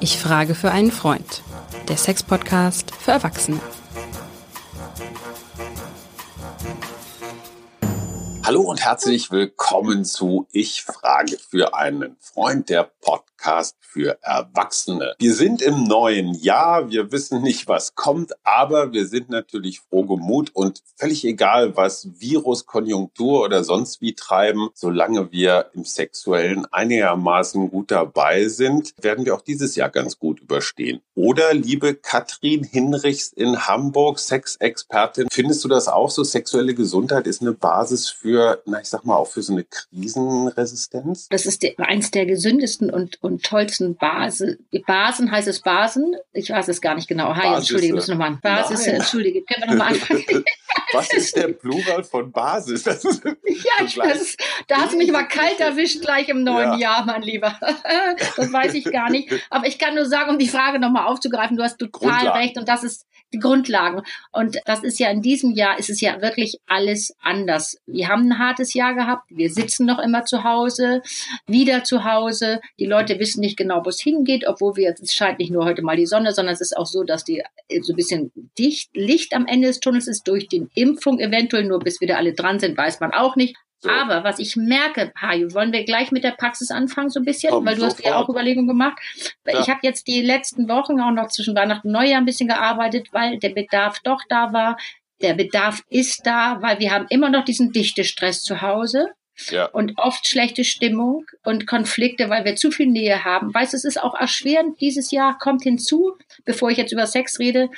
Ich frage für einen Freund. Der Sex-Podcast für Erwachsene. Hallo und herzlich willkommen zu Ich frage für einen Freund, der Podcast für Erwachsene. Wir sind im neuen Jahr, wir wissen nicht, was kommt, aber wir sind natürlich froh gemut und völlig egal, was Virus, Konjunktur oder sonst wie treiben, solange wir im Sexuellen einigermaßen gut dabei sind, werden wir auch dieses Jahr ganz gut überstehen. Oder, liebe Katrin Hinrichs in Hamburg, Sexexpertin, findest du das auch so? Sexuelle Gesundheit ist eine Basis für, na, ich sag mal, auch für so eine Krisenresistenz? Das ist der, eins der gesündesten und, und tollsten Basen. Basen heißt es Basen? Ich weiß es gar nicht genau. Hi, Basis, entschuldige, müssen nochmal. Basis, Nein. entschuldige. Können wir nochmal anfangen? Was ist der Plural von Basis? Das ist Ja, ich, das ist, da hast du mich mal kalt erwischt gleich im neuen Ja. Jahr, mein Lieber. Das weiß ich gar nicht. Aber ich kann nur sagen, um die Frage nochmal aufzugreifen, du hast total Grundlagen. recht und das ist die Grundlagen. Und das ist ja in diesem Jahr, ist es ja wirklich alles anders. Wir haben ein hartes Jahr gehabt. Wir sitzen noch immer zu Hause, wieder zu Hause. Die Leute wissen nicht genau, wo es hingeht, obwohl wir, es scheint nicht nur heute mal die Sonne, sondern es ist auch so, dass die so ein bisschen dicht, Licht am Ende des Tunnels ist durch die Impfung eventuell, nur bis wieder alle dran sind, weiß man auch nicht. So. Aber was ich merke, Hajo, wollen wir gleich mit der Praxis anfangen so ein bisschen, Komm, weil du hast ja sofort. auch Überlegungen gemacht. Ja. Ich habe jetzt die letzten Wochen auch noch zwischen Weihnachten und Neujahr ein bisschen gearbeitet, weil der Bedarf doch da war. Der Bedarf ist da, weil wir haben immer noch diesen Dichtestress zu Hause ja. und oft schlechte Stimmung und Konflikte, weil wir zu viel Nähe haben. Weißt, du, es ist auch erschwerend dieses Jahr, kommt hinzu, bevor ich jetzt über Sex rede,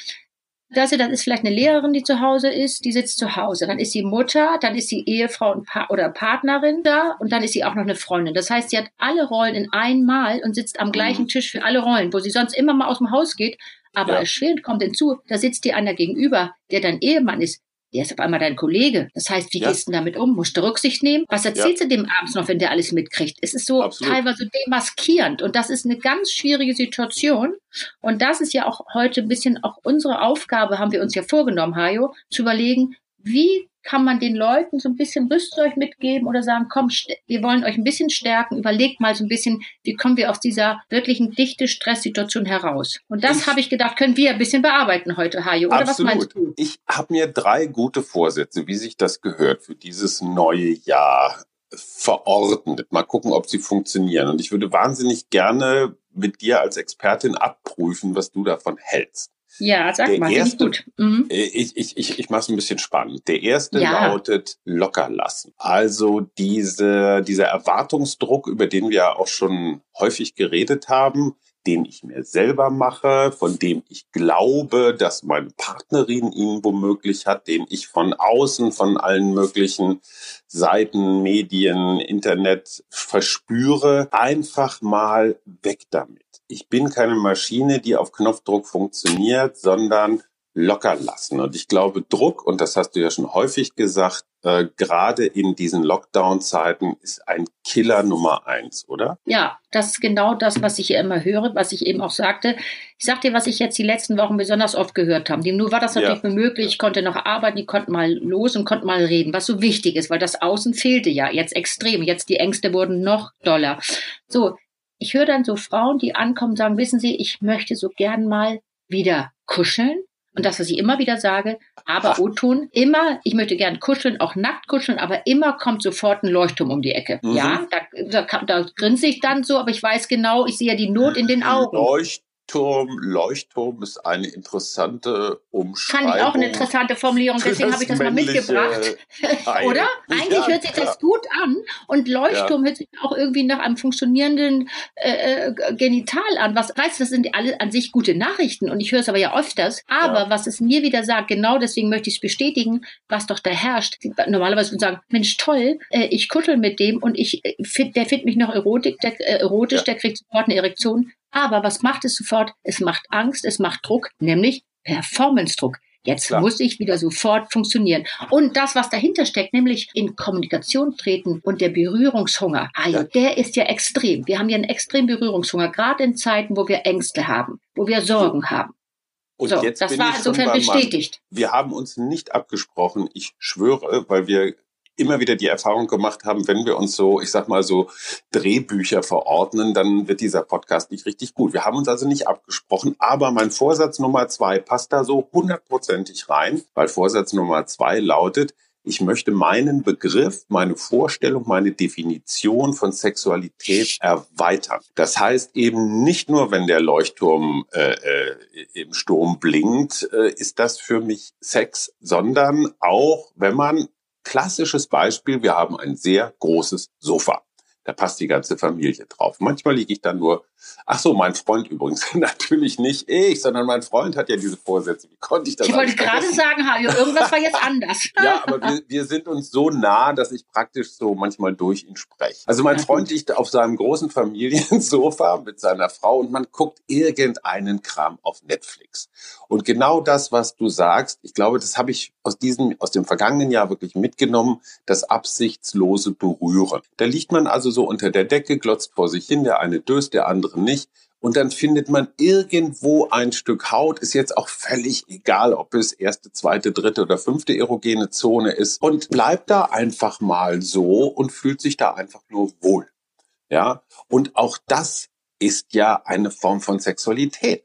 dass sie, das ist vielleicht eine Lehrerin, die zu Hause ist, die sitzt zu Hause. Dann ist sie Mutter, dann ist sie Ehefrau und pa oder Partnerin da und dann ist sie auch noch eine Freundin. Das heißt, sie hat alle Rollen in einmal und sitzt am gleichen Tisch für alle Rollen, wo sie sonst immer mal aus dem Haus geht. Aber Ja. erschwerend kommt hinzu, da sitzt dir einer gegenüber, der dein Ehemann ist. Der ist auf einmal dein Kollege. Das heißt, wie Ja. gehst du damit um? Musst du Rücksicht nehmen? Was erzählst du dem abends noch, wenn der alles mitkriegt? Es ist so Absolut. teilweise demaskierend und das ist eine ganz schwierige Situation. Und das ist ja auch heute ein bisschen auch unsere Aufgabe, haben wir uns ja vorgenommen, Hajo, zu überlegen, wie kann man den Leuten so ein bisschen Rüstzeug mitgeben oder sagen, komm, wir wollen euch ein bisschen stärken, überlegt mal so ein bisschen, wie kommen wir aus dieser wirklichen dichte Stresssituation heraus. Und das habe ich gedacht, können wir ein bisschen bearbeiten heute, Hajo. Oder was meinst du? Ich habe mir drei gute Vorsätze, wie sich das gehört, für dieses neue Jahr verordnet. Mal gucken, ob sie funktionieren. Und ich würde wahnsinnig gerne mit dir als Expertin abprüfen, was du davon hältst. Ja, sag Der mal, erste- gut. Mhm. Äh, Ich, ich, ich, ich mache es ein bisschen spannend. Der erste Ja. lautet locker lassen. Also diese, dieser Erwartungsdruck, über den wir auch schon häufig geredet haben, den ich mir selber mache, von dem ich glaube, dass meine Partnerin ihn womöglich hat, den ich von außen, von allen möglichen Seiten, Medien, Internet verspüre, einfach mal weg damit. Ich bin keine Maschine, die auf Knopfdruck funktioniert, sondern locker lassen. Und ich glaube, Druck, und das hast du ja schon häufig gesagt, äh, gerade in diesen Lockdown-Zeiten ist ein Killer Nummer eins, oder? Ja, das ist genau das, was ich hier immer höre, was ich eben auch sagte. Ich sag dir, was ich jetzt die letzten Wochen besonders oft gehört habe. Nur war das natürlich Ja. möglich. Ich konnte noch arbeiten, ich konnte mal los und konnte mal reden, was so wichtig ist, weil das Außen fehlte ja jetzt extrem. Jetzt die Ängste wurden noch doller. So, ich höre dann so Frauen, die ankommen, sagen, wissen Sie, ich möchte so gern mal wieder kuscheln. Und das, was ich immer wieder sage, aber O-Ton, immer, ich möchte gern kuscheln, auch nackt kuscheln, aber immer kommt sofort ein Leuchtturm um die Ecke. Mhm. Ja, da, da, da grinse ich dann so, aber ich weiß genau, ich sehe ja die Not in den Augen. Leuchtturm, Leuchtturm ist eine interessante Umschreibung. Fand ich auch eine interessante Formulierung, deswegen habe ich das mal mitgebracht. Oder? Eigentlich Ja, hört sich das ja. gut an und Leuchtturm hört sich auch irgendwie nach einem funktionierenden äh, äh, Genital an. Was weißt du, das sind alle an sich gute Nachrichten und ich höre es aber ja öfters. Aber Ja. was es mir wieder sagt, genau deswegen möchte ich es bestätigen, was doch da herrscht. Normalerweise würden sagen, Mensch, toll, äh, ich kuschel mit dem und ich äh, der findet mich noch erotik, der, äh, erotisch, Ja. der kriegt sofort eine Erektion. Aber was macht es sofort? Es macht Angst, es macht Druck, nämlich Performance-Druck. Jetzt Klar. muss ich wieder sofort funktionieren. Und das, was dahinter steckt, nämlich in Kommunikation treten und der Berührungshunger, ja, Ja. der ist ja extrem. Wir haben ja einen extremen Berührungshunger, gerade in Zeiten, wo wir Ängste haben, wo wir Sorgen haben. Und So, jetzt das bin war ich insofern Mann. bestätigt. Wir haben uns nicht abgesprochen, ich schwöre, weil wir immer wieder die Erfahrung gemacht haben, wenn wir uns so, ich sag mal so Drehbücher verordnen, dann wird dieser Podcast nicht richtig gut. Wir haben uns also nicht abgesprochen, aber mein Vorsatz Nummer zwei passt da so hundertprozentig rein, weil Vorsatz Nummer zwei lautet, ich möchte meinen Begriff, meine Vorstellung, meine Definition von Sexualität erweitern. Das heißt eben nicht nur, wenn der Leuchtturm äh, äh, im Sturm blinkt, äh, ist das für mich Sex, sondern auch, wenn man klassisches Beispiel, wir haben ein sehr großes Sofa. Da passt die ganze Familie drauf. Manchmal liege ich dann nur, ach so, mein Freund übrigens, natürlich nicht ich, sondern mein Freund hat ja diese Vorsätze. Wie konnte ich das? Ich wollte gerade sagen, Hajo, irgendwas war jetzt anders. ja, aber wir, wir sind uns so nah, dass ich praktisch so manchmal durch ihn spreche. Also mein Freund liegt auf seinem großen Familiensofa mit seiner Frau und man guckt irgendeinen Kram auf Netflix. Und genau das, was du sagst, ich glaube, das habe ich aus diesem, aus dem vergangenen Jahr wirklich mitgenommen, das absichtslose Berühren. Da liegt man also so unter der Decke, glotzt vor sich hin, der eine döst, der andere nicht. Und dann findet man irgendwo ein Stück Haut, ist jetzt auch völlig egal, ob es erste, zweite, dritte oder fünfte erogene Zone ist und bleibt da einfach mal so und fühlt sich da einfach nur wohl. Ja. Und auch das ist ja eine Form von Sexualität.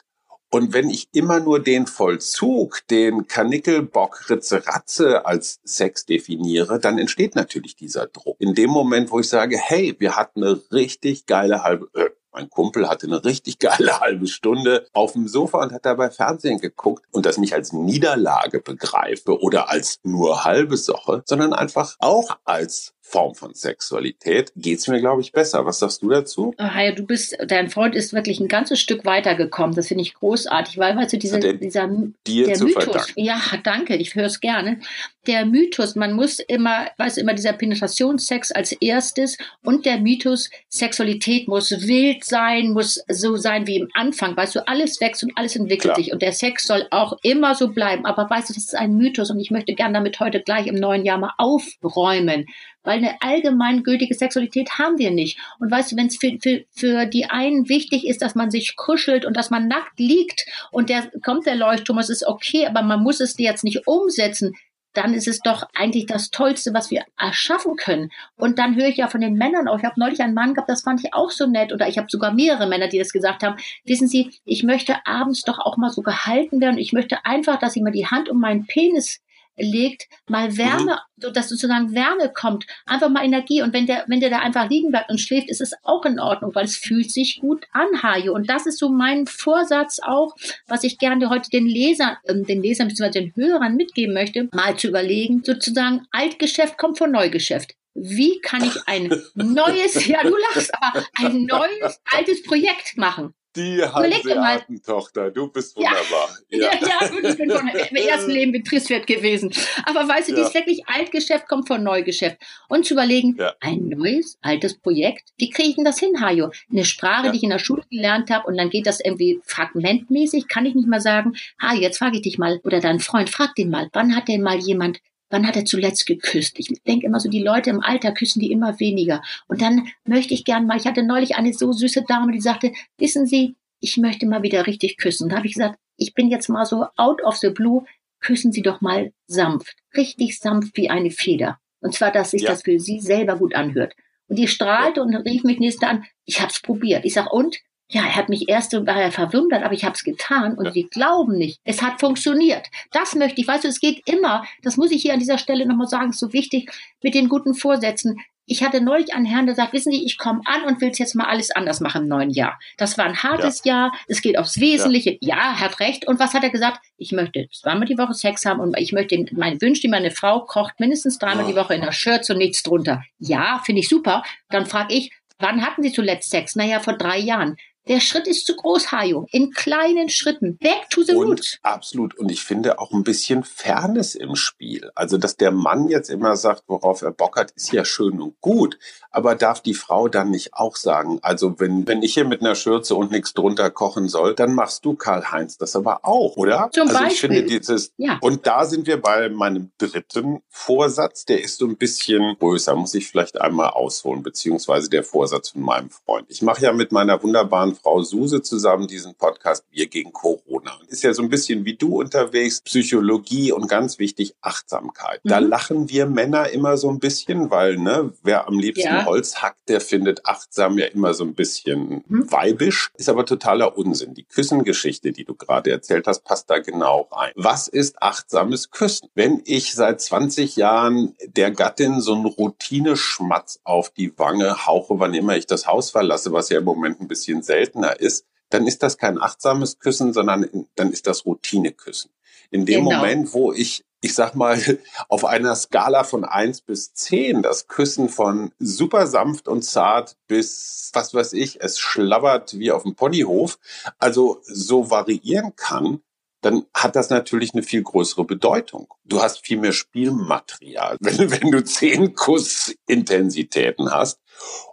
Und wenn ich immer nur den Vollzug, den Kanickelbock Ritze Ratze als Sex definiere, dann entsteht natürlich dieser Druck. In dem Moment, wo ich sage, hey, wir hatten eine richtig geile halbe, äh, mein Kumpel hatte eine richtig geile halbe Stunde auf dem Sofa und hat dabei Fernsehen geguckt und das nicht als Niederlage begreife oder als nur halbe Sache, sondern einfach auch als Form von Sexualität geht's mir, glaube ich, besser. Was sagst du dazu? Ah, ja, du bist, dein Freund ist wirklich ein ganzes Stück weitergekommen. Das finde ich großartig, weil, weißt du, dieser, der, dieser, dir der Mythos. Verdanken. Ja, danke, ich höre es gerne. Der Mythos, man muss immer, weißt du, immer dieser Penetrationssex als erstes und der Mythos, Sexualität muss wild sein, muss so sein wie im Anfang, weißt du, alles wächst und alles entwickelt Klar. sich und der Sex soll auch immer so bleiben. Aber weißt du, das ist ein Mythos und ich möchte gerne damit heute gleich im neuen Jahr mal aufräumen weil eine allgemeingültige Sexualität haben wir nicht. Und weißt du, wenn es für, für, für die einen wichtig ist, dass man sich kuschelt und dass man nackt liegt und der kommt der Leuchtturm, es ist okay, aber man muss es jetzt nicht umsetzen, dann ist es doch eigentlich das Tollste, was wir erschaffen können. Und dann höre ich ja von den Männern auch. Ich habe neulich einen Mann gehabt, das fand ich auch so nett. Oder ich habe sogar mehrere Männer, die das gesagt haben. Wissen Sie, ich möchte abends doch auch mal so gehalten werden. Ich möchte einfach, dass jemand die Hand um meinen Penis legt, mal Wärme, mhm. so dass sozusagen Wärme kommt, einfach mal Energie. Und wenn der, wenn der da einfach liegen bleibt und schläft, ist es auch in Ordnung, weil es fühlt sich gut an, Hajo. Und das ist so mein Vorsatz auch, was ich gerne heute den Lesern, äh, den Lesern bzw. den Hörern mitgeben möchte, mal zu überlegen, sozusagen Altgeschäft kommt vor Neugeschäft. Wie kann ich ein neues, ja, du lachst, aber ein neues, altes Projekt machen? Die Hanseaten-Tochter, du bist wunderbar. Ja, ja, ja gut, ich bin von, im ersten Leben betriebswert gewesen. Aber weißt du, ja. dieses wirklich Altgeschäft kommt von Neugeschäft. Und zu überlegen, ja. ein neues, altes Projekt, wie kriege ich denn das hin, Hajo? Eine Sprache, ja. die ich in der Schule gelernt habe und dann geht das irgendwie fragmentmäßig, kann ich nicht mal sagen, Hajo, jetzt frage ich dich mal, oder dein Freund, frag den mal, wann hat denn mal jemand Wann hat er zuletzt geküsst? Ich denke immer so, die Leute im Alter küssen die immer weniger. Und dann möchte ich gern mal, ich hatte neulich eine so süße Dame, die sagte, wissen Sie, ich möchte mal wieder richtig küssen. Da habe ich gesagt, ich bin jetzt mal so out of the blue, küssen Sie doch mal sanft, richtig sanft wie eine Feder. Und zwar, dass sich ja. das für Sie selber gut anhört. Und die strahlte und rief mich nächste an, ich hab's probiert. Ich sag, und? Ja, er hat mich erst war er verwundert, aber ich habe es getan und ja. sie glauben nicht. Es hat funktioniert. Das möchte ich. Weißt du, es geht immer. Das muss ich hier an dieser Stelle nochmal sagen. Ist so wichtig mit den guten Vorsätzen. Ich hatte neulich einen Herrn, der sagt, wissen Sie, ich komme an und will jetzt mal alles anders machen im neuen Jahr. Das war ein hartes ja. Jahr. Es geht aufs Wesentliche. Ja. ja, hat recht. Und was hat er gesagt? Ich möchte zweimal die Woche Sex haben und ich möchte, mein Wünsch, die meine Frau kocht mindestens dreimal oh. die Woche in der Shirt und nichts drunter. Ja, finde ich super. Dann frage ich, Wann hatten Sie zuletzt Sex? Naja, vor drei Jahren. Der Schritt ist zu groß, Hajo. In kleinen Schritten. Back to the und, roots. Absolut. Und ich finde auch ein bisschen Fairness im Spiel. Also, dass der Mann jetzt immer sagt, worauf er Bock hat, ist ja schön und gut. Aber darf die Frau dann nicht auch sagen, also wenn, wenn ich hier mit einer Schürze und nichts drunter kochen soll, dann machst du Karl-Heinz das aber auch, oder? Zum also Beispiel. ich finde dieses, ja. und da sind wir bei meinem dritten Vorsatz, der ist so ein bisschen größer, muss ich vielleicht einmal ausholen, beziehungsweise der Vorsatz von meinem Freund. Ich mache ja mit meiner wunderbaren Frau Suse zusammen diesen Podcast Wir gegen Corona. Ist ja so ein bisschen wie du unterwegs, Psychologie und ganz wichtig Achtsamkeit. Mhm. Da lachen wir Männer immer so ein bisschen, weil ne, wer am liebsten ja. Holz hackt, der findet achtsam ja immer so ein bisschen mhm. weibisch. Ist aber totaler Unsinn. Die Küssengeschichte, die du gerade erzählt hast, passt da genau rein. Was ist achtsames Küssen? Wenn ich seit 20 Jahren der Gattin so einen Routineschmatz auf die Wange hauche, wann immer ich das Haus verlasse, was ja im Moment ein bisschen seltener ist, dann ist das kein achtsames Küssen, sondern dann ist das Routineküssen. In dem genau. Moment, wo ich, ich sag mal, auf einer Skala von eins bis zehn das Küssen von super sanft und zart bis, was weiß ich, es schlabbert wie auf dem Ponyhof, also so variieren kann, dann hat das natürlich eine viel größere Bedeutung. Du hast viel mehr Spielmaterial, wenn, wenn du zehn Kussintensitäten hast.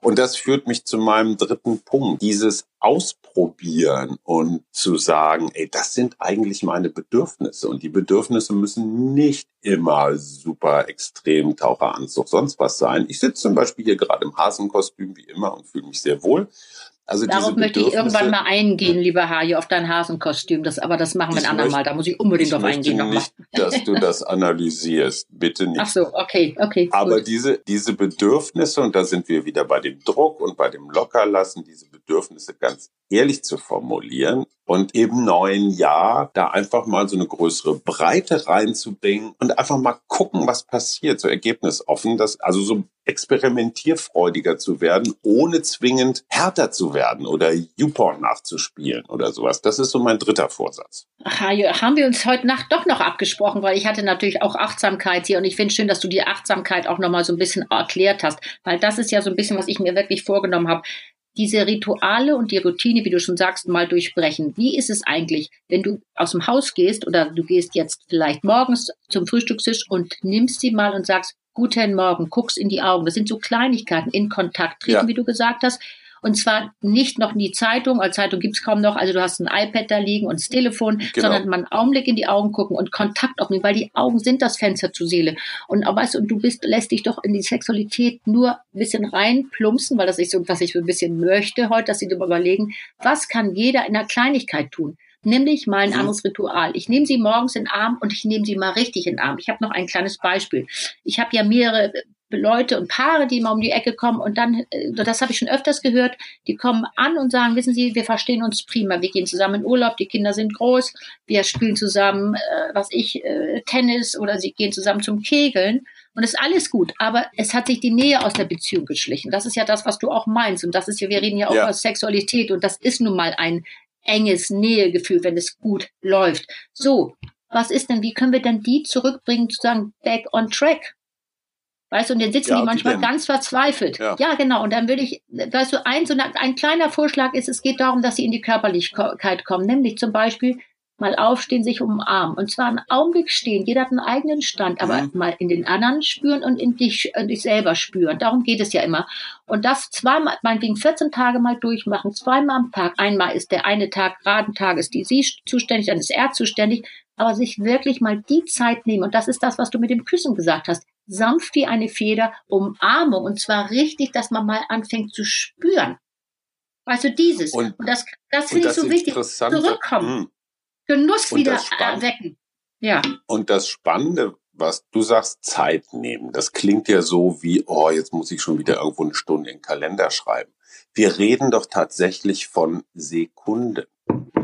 Und das führt mich zu meinem dritten Punkt. Dieses Ausprobieren und zu sagen, ey, das sind eigentlich meine Bedürfnisse. Und die Bedürfnisse müssen nicht immer super extrem Taucheranzug, sonst was sein. Ich sitze zum Beispiel hier gerade im Hasenkostüm wie immer und fühle mich sehr wohl. Also Darauf möchte ich irgendwann mal eingehen, lieber Hajo, auf dein Hasenkostüm. Das, aber das machen wir ein andermal. Da muss ich unbedingt ich drauf eingehen. Ich nicht, dass du das analysierst. Bitte nicht. Ach so, okay, okay. Aber diese, diese Bedürfnisse, und da sind wir wieder bei dem Druck und bei dem Lockerlassen, diese Bedürfnisse ganz ehrlich zu formulieren und im neuen Jahr da einfach mal so eine größere Breite reinzubringen und einfach mal gucken, was passiert, so ergebnisoffen, dass also so experimentierfreudiger zu werden, ohne zwingend härter zu werden oder YouPorn nachzuspielen oder sowas. Das ist so mein dritter Vorsatz. Ach, haben wir uns heute Nacht doch noch abgesprochen, weil ich hatte natürlich auch Achtsamkeit hier und ich finde schön, dass du die Achtsamkeit auch nochmal so ein bisschen erklärt hast, weil das ist ja so ein bisschen, was ich mir wirklich vorgenommen habe diese Rituale und die Routine, wie du schon sagst, mal durchbrechen. Wie ist es eigentlich, wenn du aus dem Haus gehst oder du gehst jetzt vielleicht morgens zum Frühstückstisch und nimmst sie mal und sagst, Guten Morgen, guckst in die Augen. Das sind so Kleinigkeiten, in Kontakt treten, ja. wie du gesagt hast. Und zwar nicht noch in die Zeitung, als Zeitung gibt's kaum noch, also du hast ein iPad da liegen und das Telefon, genau. sondern mal einen Augenblick in die Augen gucken und Kontakt aufnehmen, weil die Augen sind das Fenster zur Seele. Und aber weißt du, und du bist, lässt dich doch in die Sexualität nur ein bisschen reinplumpsen, weil das ist so, was ich so ein bisschen möchte heute, dass sie darüber überlegen, was kann jeder in einer Kleinigkeit tun? Nämlich mal ein mhm. anderes Ritual. Ich nehme sie morgens in den Arm und ich nehme sie mal richtig in den Arm. Ich habe noch ein kleines Beispiel. Ich habe ja mehrere Leute und Paare, die mal um die Ecke kommen und dann, äh, das habe ich schon öfters gehört, die kommen an und sagen, wissen Sie, wir verstehen uns prima, wir gehen zusammen in Urlaub, die Kinder sind groß, wir spielen zusammen, äh, was ich, äh, Tennis oder sie gehen zusammen zum Kegeln und ist alles gut, aber es hat sich die Nähe aus der Beziehung geschlichen. Das ist ja das, was du auch meinst und das ist ja, wir reden ja auch ja. über Sexualität und das ist nun mal ein enges Nähegefühl, wenn es gut läuft. So, was ist denn, wie können wir denn die zurückbringen, zu sagen, back on track? Weißt du, und dann sitzen ja, die manchmal die ganz verzweifelt. Ja. ja. genau. Und dann würde ich, weißt du, ein, so ein kleiner Vorschlag ist, es geht darum, dass sie in die Körperlichkeit kommen. Nämlich zum Beispiel mal aufstehen, sich umarmen. Und zwar einen Augenblick stehen. Jeder hat einen eigenen Stand, aber mhm. mal in den anderen spüren und in dich, in dich selber spüren. Darum geht es ja immer. Und das zweimal, meinetwegen 14 Tage mal durchmachen, zweimal am Tag. Einmal ist der eine Tag, geraden Tag ist die sie zuständig, dann ist er zuständig. Aber sich wirklich mal die Zeit nehmen. Und das ist das, was du mit dem Küssen gesagt hast sanft wie eine Feder, Umarmung. Und zwar richtig, dass man mal anfängt zu spüren. Du, dieses. Und, und das, das finde ich so wichtig. Zurückkommen. Mh. Genuss und wieder erwecken. Ja. Und das Spannende, was du sagst, Zeit nehmen, das klingt ja so wie, oh, jetzt muss ich schon wieder irgendwo eine Stunde in den Kalender schreiben. Wir reden doch tatsächlich von Sekunden.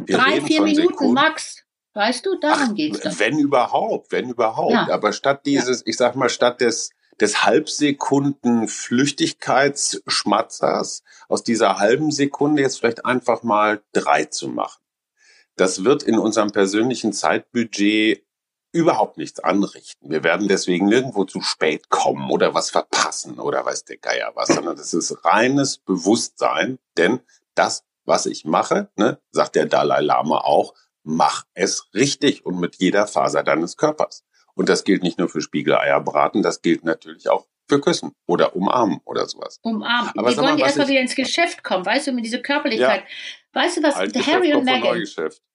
Wir Drei, vier Minuten Sekunden. max. Weißt du, darum geht es. Wenn überhaupt, wenn überhaupt. Ja. Aber statt dieses, ja. ich sag mal, statt des, des Halbsekunden Flüchtigkeitsschmatzers aus dieser halben Sekunde jetzt vielleicht einfach mal drei zu machen. Das wird in unserem persönlichen Zeitbudget überhaupt nichts anrichten. Wir werden deswegen nirgendwo zu spät kommen oder was verpassen oder weiß der Geier was, sondern das ist reines Bewusstsein, denn das, was ich mache, ne, sagt der Dalai Lama auch, mach es richtig und mit jeder Faser deines Körpers. Und das gilt nicht nur für Spiegeleier braten, das gilt natürlich auch für Küssen oder umarmen oder sowas. Umarmen. Aber wir wollen die erstmal wieder ins Geschäft kommen, weißt du, mit dieser Körperlichkeit. Ja. Weißt du was, Harry und Meghan.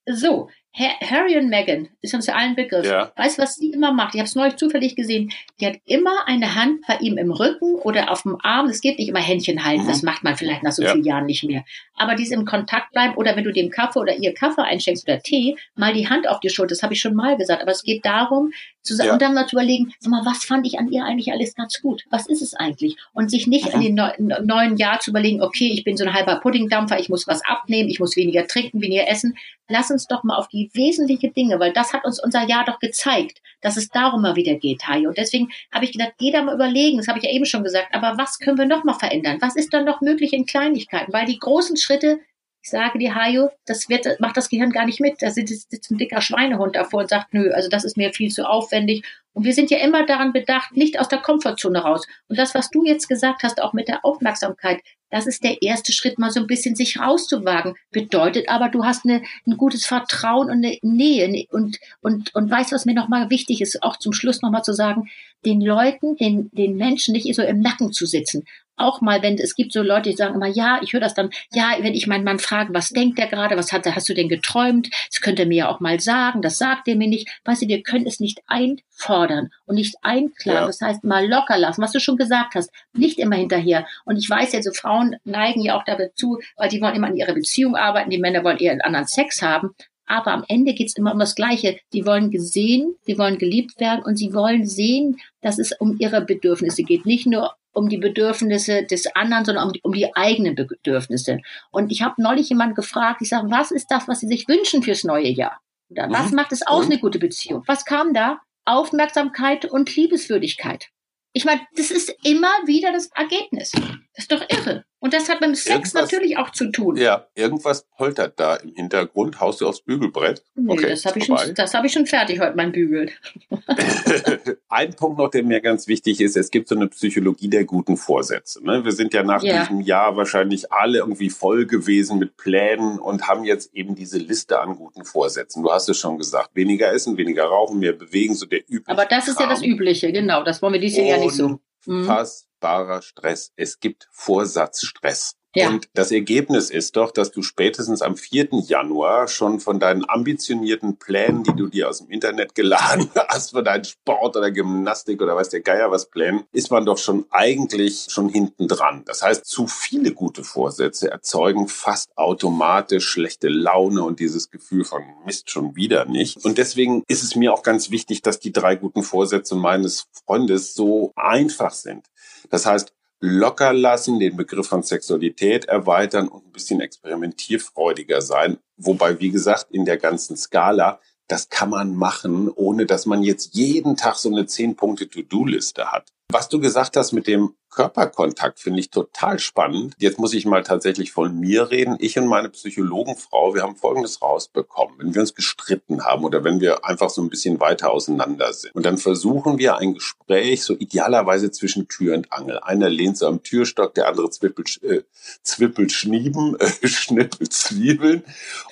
So, Harry und Meghan ist uns ja allen Begriff. Ja. Weißt du, was sie immer macht? Ich habe es neulich zufällig gesehen. Die hat immer eine Hand bei ihm im Rücken oder auf dem Arm. Es geht nicht immer Händchen halten. Mhm. Das macht man vielleicht nach so ja. vielen Jahren nicht mehr. Aber dies im Kontakt bleiben oder wenn du dem Kaffee oder ihr Kaffee einschenkst oder Tee, mal die Hand auf die Schulter. Das habe ich schon mal gesagt. Aber es geht darum, zu sagen, ja. und dann mal zu überlegen, sag mal, was fand ich an ihr eigentlich alles ganz gut? Was ist es eigentlich? Und sich nicht mhm. in den neuen Jahr zu überlegen, okay, ich bin so ein halber Puddingdampfer, ich muss was abnehmen, ich muss weniger trinken, weniger essen. Lass uns doch mal auf die wesentlichen Dinge, weil das hat uns unser Jahr doch gezeigt, dass es darum mal wieder geht, Hajo. Und deswegen habe ich gedacht, da mal überlegen, das habe ich ja eben schon gesagt, aber was können wir noch mal verändern? Was ist dann noch möglich in Kleinigkeiten? Weil die großen Schritte ich sage dir, Hajo, das wird, macht das Gehirn gar nicht mit. Da sitzt, ein dicker Schweinehund davor und sagt, nö, also das ist mir viel zu aufwendig. Und wir sind ja immer daran bedacht, nicht aus der Komfortzone raus. Und das, was du jetzt gesagt hast, auch mit der Aufmerksamkeit, das ist der erste Schritt, mal so ein bisschen sich rauszuwagen. Bedeutet aber, du hast eine, ein gutes Vertrauen und eine Nähe und, und, und weißt, was mir nochmal wichtig ist, auch zum Schluss nochmal zu sagen, den Leuten, den, den Menschen nicht so im Nacken zu sitzen auch mal, wenn es gibt so Leute, die sagen immer, ja, ich höre das dann, ja, wenn ich meinen Mann frage, was denkt der gerade, was hat, hast du denn geträumt? Das könnte er mir ja auch mal sagen, das sagt er mir nicht. Weißt du, wir können es nicht einfordern und nicht einklagen. Ja. Das heißt, mal locker lassen, was du schon gesagt hast, nicht immer hinterher. Und ich weiß ja, so Frauen neigen ja auch dazu, weil die wollen immer an ihrer Beziehung arbeiten, die Männer wollen eher einen anderen Sex haben. Aber am Ende geht es immer um das Gleiche. Die wollen gesehen, sie wollen geliebt werden und sie wollen sehen, dass es um ihre Bedürfnisse geht. Nicht nur um die Bedürfnisse des anderen, sondern um die, um die eigenen Bedürfnisse. Und ich habe neulich jemand gefragt, ich sage, was ist das, was Sie sich wünschen fürs neue Jahr? Oder was mhm. macht es aus, eine gute Beziehung? Was kam da? Aufmerksamkeit und Liebeswürdigkeit. Ich meine, das ist immer wieder das Ergebnis. Das ist doch irre. Und das hat mit dem Sex irgendwas, natürlich auch zu tun. Ja, irgendwas poltert da im Hintergrund. Haust du aufs Bügelbrett? Nee, okay, das habe ich, schon, hab ich schon fertig heute, mein Bügel. Ein Punkt noch, der mir ganz wichtig ist, es gibt so eine Psychologie der guten Vorsätze. Ne? Wir sind ja nach ja. diesem Jahr wahrscheinlich alle irgendwie voll gewesen mit Plänen und haben jetzt eben diese Liste an guten Vorsätzen. Du hast es schon gesagt, weniger essen, weniger rauchen, mehr bewegen, so der übliche Aber das ist Kram. ja das Übliche, genau. Das wollen wir dieses Jahr ja nicht so. Mhm. Fassbarer Stress. Es gibt Vorsatzstress. Ja. Und das Ergebnis ist doch, dass du spätestens am 4. Januar schon von deinen ambitionierten Plänen, die du dir aus dem Internet geladen hast, für deinen Sport oder Gymnastik oder weiß der Geier was Plänen, ist man doch schon eigentlich schon hinten dran. Das heißt, zu viele gute Vorsätze erzeugen fast automatisch schlechte Laune und dieses Gefühl von Mist schon wieder nicht. Und deswegen ist es mir auch ganz wichtig, dass die drei guten Vorsätze meines Freundes so einfach sind. Das heißt, locker lassen, den Begriff von Sexualität erweitern und ein bisschen experimentierfreudiger sein. Wobei, wie gesagt, in der ganzen Skala, das kann man machen, ohne dass man jetzt jeden Tag so eine zehn Punkte To-Do-Liste hat. Was du gesagt hast mit dem Körperkontakt finde ich total spannend. Jetzt muss ich mal tatsächlich von mir reden. Ich und meine Psychologenfrau, wir haben Folgendes rausbekommen. Wenn wir uns gestritten haben oder wenn wir einfach so ein bisschen weiter auseinander sind und dann versuchen wir ein Gespräch so idealerweise zwischen Tür und Angel. Einer lehnt so am Türstock, der andere zwippelt, äh, zwippelt Schnieben, äh, schnippelt Zwiebeln.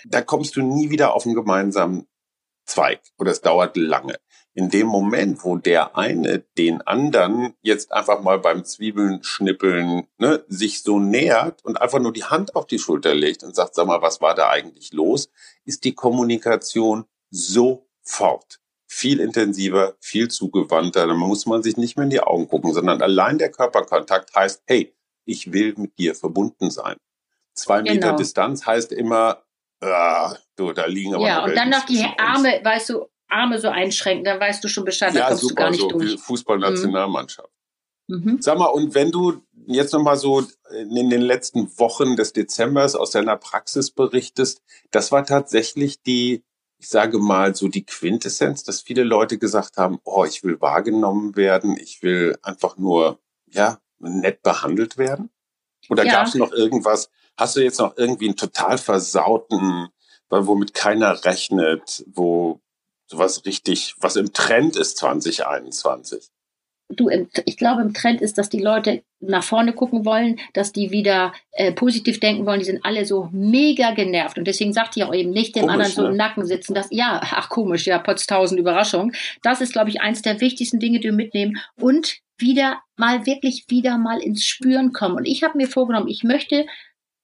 Da kommst du nie wieder auf einen gemeinsamen Zweig oder es dauert lange in dem Moment, wo der eine den anderen jetzt einfach mal beim Zwiebeln schnippeln ne, sich so nähert und einfach nur die Hand auf die Schulter legt und sagt, sag mal, was war da eigentlich los, ist die Kommunikation sofort viel intensiver, viel zugewandter. Da muss man sich nicht mehr in die Augen gucken, sondern allein der Körperkontakt heißt, hey, ich will mit dir verbunden sein. Zwei Meter genau. Distanz heißt immer, ah, du, da liegen aber Ja, und dann noch die Arme, weißt du, Arme so einschränken, dann weißt du schon Bescheid, ja, da kommst super, du gar nicht so durch. Fußballnationalmannschaft. Mhm. Sag mal, und wenn du jetzt nochmal so in den letzten Wochen des Dezembers aus deiner Praxis berichtest, das war tatsächlich die, ich sage mal, so die Quintessenz, dass viele Leute gesagt haben, oh, ich will wahrgenommen werden, ich will einfach nur, ja, nett behandelt werden? Oder ja. gab es noch irgendwas, hast du jetzt noch irgendwie einen total versauten, womit keiner rechnet, wo, was richtig, was im Trend ist 2021? Du, ich glaube, im Trend ist, dass die Leute nach vorne gucken wollen, dass die wieder äh, positiv denken wollen. Die sind alle so mega genervt. Und deswegen sagt ich auch eben nicht dem komisch, anderen so ne? im Nacken sitzen, dass, ja, ach komisch, ja, potztausend Überraschung. Das ist, glaube ich, eins der wichtigsten Dinge, die wir mitnehmen. Und wieder mal wirklich wieder mal ins Spüren kommen. Und ich habe mir vorgenommen, ich möchte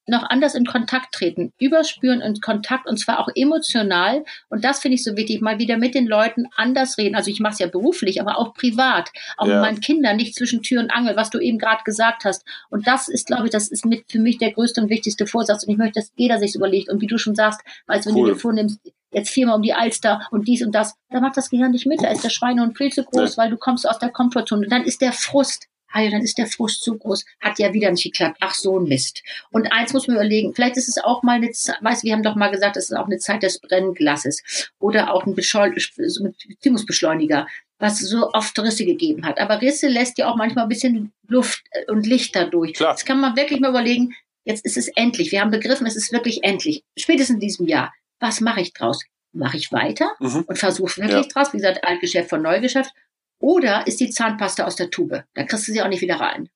noch anders in Kontakt treten, überspüren und Kontakt und zwar auch emotional. Und das finde ich so wichtig, mal wieder mit den Leuten anders reden. Also ich mache es ja beruflich, aber auch privat, auch ja. mit meinen Kindern, nicht zwischen Tür und Angel, was du eben gerade gesagt hast. Und das ist, glaube ich, das ist mit für mich der größte und wichtigste Vorsatz. Und ich möchte, dass jeder sich überlegt. Und wie du schon sagst, weil wenn cool. du dir vornimmst, jetzt viermal um die Alster und dies und das, da macht das Gehirn nicht mit. Da ist der Schweinehund viel zu groß, ja. weil du kommst aus der Komfortzone. Und dann ist der Frust ah dann ist der Frust zu groß, hat ja wieder nicht geklappt, ach so ein Mist. Und eins muss man überlegen, vielleicht ist es auch mal eine Zeit, weißt wir haben doch mal gesagt, es ist auch eine Zeit des Brennglasses oder auch ein Beziehungsbeschleuniger, was so oft Risse gegeben hat. Aber Risse lässt ja auch manchmal ein bisschen Luft und Licht dadurch. Klar. Jetzt kann man wirklich mal überlegen, jetzt ist es endlich. Wir haben begriffen, es ist wirklich endlich. Spätestens in diesem Jahr. Was mache ich draus? Mache ich weiter mhm. und versuche wirklich ja. draus, wie gesagt, Altgeschäft von Neugeschäft, oder ist die Zahnpasta aus der Tube? Da kriegst du sie auch nicht wieder rein.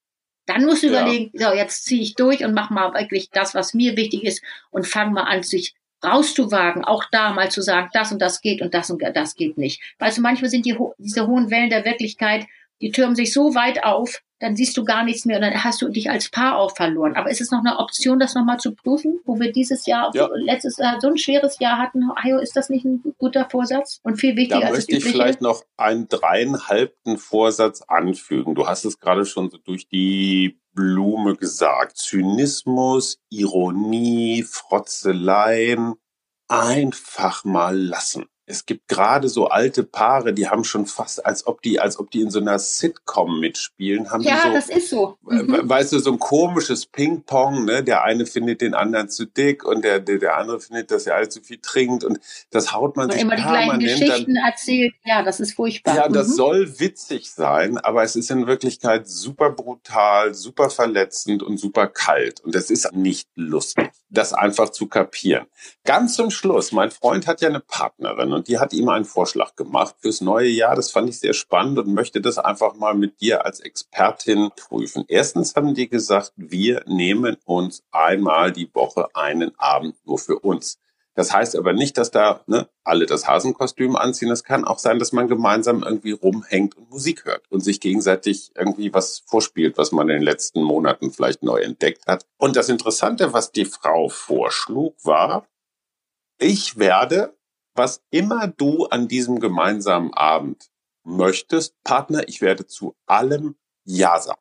Dann musst du ja. überlegen, so, jetzt ziehe ich durch und mach mal wirklich das, was mir wichtig ist und fang mal an, sich rauszuwagen, auch da mal zu sagen, das und das geht und das und das geht nicht. Weißt du, manchmal sind die, diese hohen Wellen der Wirklichkeit, die türmen sich so weit auf, dann siehst du gar nichts mehr und dann hast du dich als Paar auch verloren. Aber ist es noch eine Option, das nochmal zu prüfen, wo wir dieses Jahr, ja. letztes Jahr so ein schweres Jahr hatten? Ayo, ist das nicht ein guter Vorsatz und viel wichtiger da als möchte ich vielleicht noch einen dreieinhalbten Vorsatz anfügen. Du hast es gerade schon so durch die Blume gesagt. Zynismus, Ironie, Frotzeleien einfach mal lassen es gibt gerade so alte Paare, die haben schon fast, als ob die, als ob die in so einer Sitcom mitspielen, haben ja, die so, das ist so. Mhm. Weißt du, so ein komisches Ping-Pong, ne? Der eine findet den anderen zu dick und der, der, der andere findet, dass er allzu viel trinkt und das haut man und sich immer die gleichen Geschichten dann, erzählt. Ja, das ist furchtbar. Ja, das mhm. soll witzig sein, aber es ist in Wirklichkeit super brutal, super verletzend und super kalt und es ist nicht lustig, das einfach zu kapieren. Ganz zum Schluss, mein Freund hat ja eine Partnerin und die hat ihm einen Vorschlag gemacht fürs neue Jahr. Das fand ich sehr spannend und möchte das einfach mal mit dir als Expertin prüfen. Erstens haben die gesagt, wir nehmen uns einmal die Woche einen Abend nur für uns. Das heißt aber nicht, dass da ne, alle das Hasenkostüm anziehen. Es kann auch sein, dass man gemeinsam irgendwie rumhängt und Musik hört und sich gegenseitig irgendwie was vorspielt, was man in den letzten Monaten vielleicht neu entdeckt hat. Und das Interessante, was die Frau vorschlug, war, ich werde was immer du an diesem gemeinsamen Abend möchtest, Partner, ich werde zu allem Ja sagen.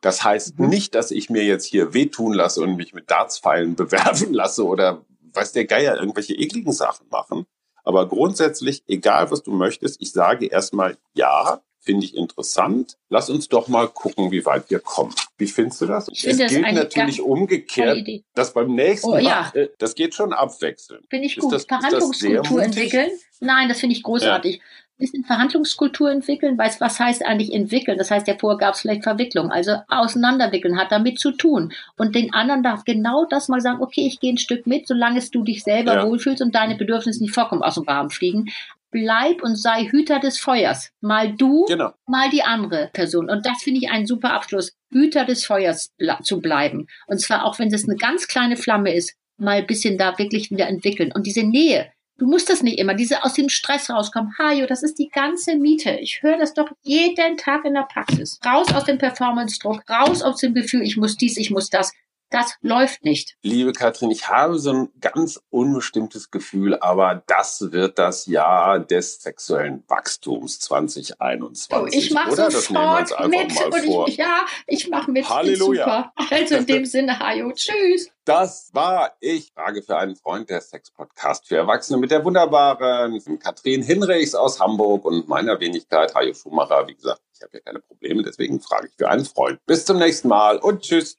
Das heißt mhm. nicht, dass ich mir jetzt hier wehtun lasse und mich mit Dartspfeilen bewerfen lasse oder weiß der Geier irgendwelche ekligen Sachen machen. Aber grundsätzlich, egal was du möchtest, ich sage erstmal Ja finde ich interessant. Lass uns doch mal gucken, wie weit wir kommen. Wie findest du das? Ich es das gilt natürlich umgekehrt, dass beim nächsten oh, ja. Mal, äh, das geht schon abwechseln. Finde ich gut. Das, Verhandlungskultur entwickeln? Nein, das finde ich großartig. Ja. Bisschen Verhandlungskultur entwickeln, weiß, was heißt eigentlich entwickeln? Das heißt, ja vorher gab es vielleicht Verwicklung, also auseinanderwickeln hat damit zu tun. Und den anderen darf genau das mal sagen, okay, ich gehe ein Stück mit, solange es du dich selber ja. wohlfühlst und deine Bedürfnisse nicht vollkommen aus dem Rahmen fliegen bleib und sei Hüter des Feuers. Mal du, genau. mal die andere Person. Und das finde ich einen super Abschluss. Hüter des Feuers zu bleiben. Und zwar auch wenn das eine ganz kleine Flamme ist, mal ein bisschen da wirklich wieder entwickeln. Und diese Nähe, du musst das nicht immer, diese aus dem Stress rauskommen. Hajo, das ist die ganze Miete. Ich höre das doch jeden Tag in der Praxis. Raus aus dem Performance-Druck, raus aus dem Gefühl, ich muss dies, ich muss das. Das läuft nicht. Liebe Katrin, ich habe so ein ganz unbestimmtes Gefühl, aber das wird das Jahr des sexuellen Wachstums 2021. Oh, ich mache sofort mit. Und ich, ja, ich mache mit. Halleluja. Super. Also in dem Sinne, Hajo, tschüss. Das war ich. Frage für einen Freund der Sex-Podcast für Erwachsene mit der wunderbaren Katrin Hinrichs aus Hamburg und meiner Wenigkeit Hajo Schumacher. Wie gesagt, ich habe ja keine Probleme, deswegen frage ich für einen Freund. Bis zum nächsten Mal und tschüss.